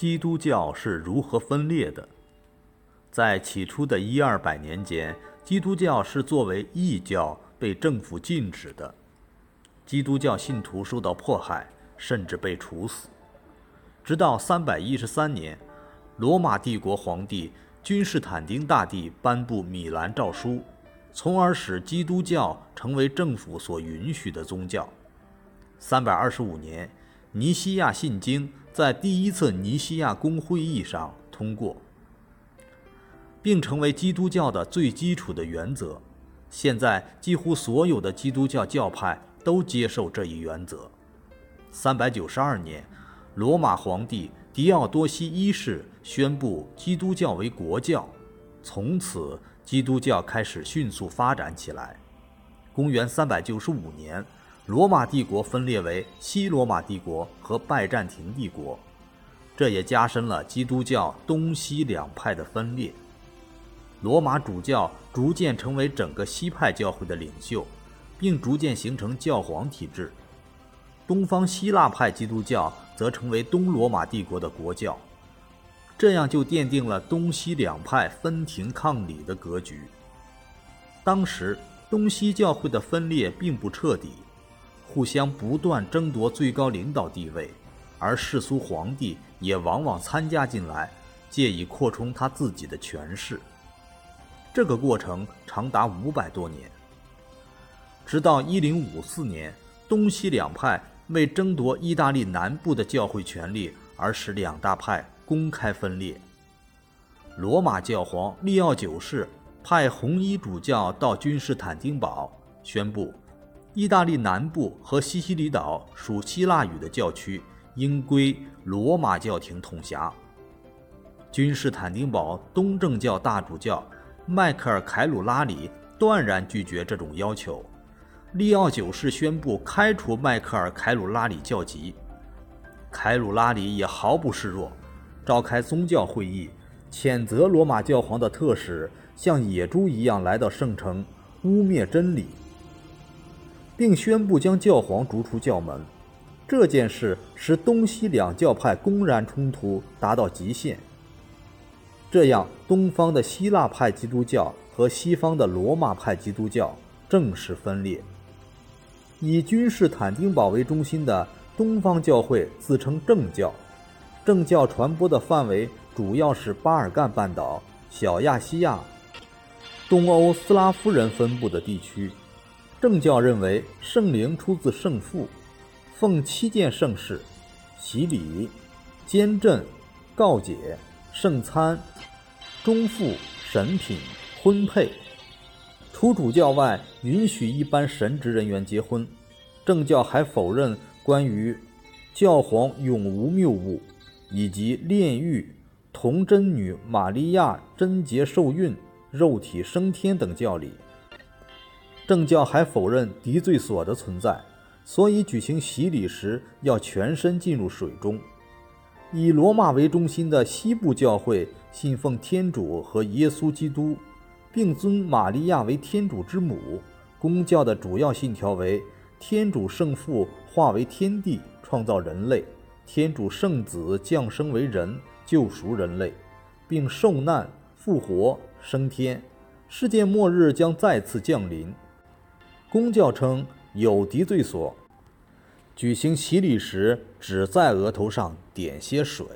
基督教是如何分裂的。在起初的一二百年间，基督教是作为异教被政府禁止的，基督教信徒受到迫害，甚至被处死。直到三百一十三年，罗马帝国皇帝君士坦丁大帝颁布米兰诏书，从而使基督教成为政府所允许的宗教。三百二十五年，尼西亚信经在第一次尼西亚公会议上通过。并成为基督教的最基础的原则。现在几乎所有的基督教教派都接受这一原则。三百九十二年，罗马皇帝狄奥多西一世宣布基督教为国教，从此基督教开始迅速发展起来。公元三百九十五年，罗马帝国分裂为西罗马帝国和拜占庭帝国，这也加深了基督教东西两派的分裂。罗马主教逐渐成为整个西派教会的领袖，并逐渐形成教皇体制。东方希腊派基督教则成为东罗马帝国的国教，这样就奠定了东西两派分庭抗礼的格局。当时，东西教会的分裂并不彻底，互相不断争夺最高领导地位，而世俗皇帝也往往参加进来，借以扩充他自己的权势。这个过程长达五百多年，直到一零五四年，东西两派为争夺意大利南部的教会权力而使两大派公开分裂。罗马教皇利奥九世派红衣主教到君士坦丁堡，宣布意大利南部和西西里岛属希腊语的教区应归罗马教廷统辖。君士坦丁堡东正教大主教。迈克尔·凯鲁拉里断然拒绝这种要求，利奥九世宣布开除迈克尔·凯鲁拉里教籍。凯鲁拉里也毫不示弱，召开宗教会议，谴责罗马教皇的特使像野猪一样来到圣城，污蔑真理，并宣布将教皇逐出教门。这件事使东西两教派公然冲突达到极限。这样，东方的希腊派基督教和西方的罗马派基督教正式分裂。以君士坦丁堡为中心的东方教会自称正教，正教传播的范围主要是巴尔干半岛、小亚细亚、东欧斯拉夫人分布的地区。正教认为圣灵出自圣父，奉七件圣事：洗礼、监证、告解。圣餐、中父、神品、婚配，除主教外，允许一般神职人员结婚。正教还否认关于教皇永无谬误，以及炼狱、童贞女玛利亚贞洁受孕、肉体升天等教理。正教还否认敌罪所的存在，所以举行洗礼时要全身进入水中。以罗马为中心的西部教会信奉天主和耶稣基督，并尊玛利亚为天主之母。公教的主要信条为：天主圣父化为天地创造人类，天主圣子降生为人救赎人类，并受难、复活、升天，世界末日将再次降临。公教称有敌罪所。举行洗礼时，只在额头上点些水。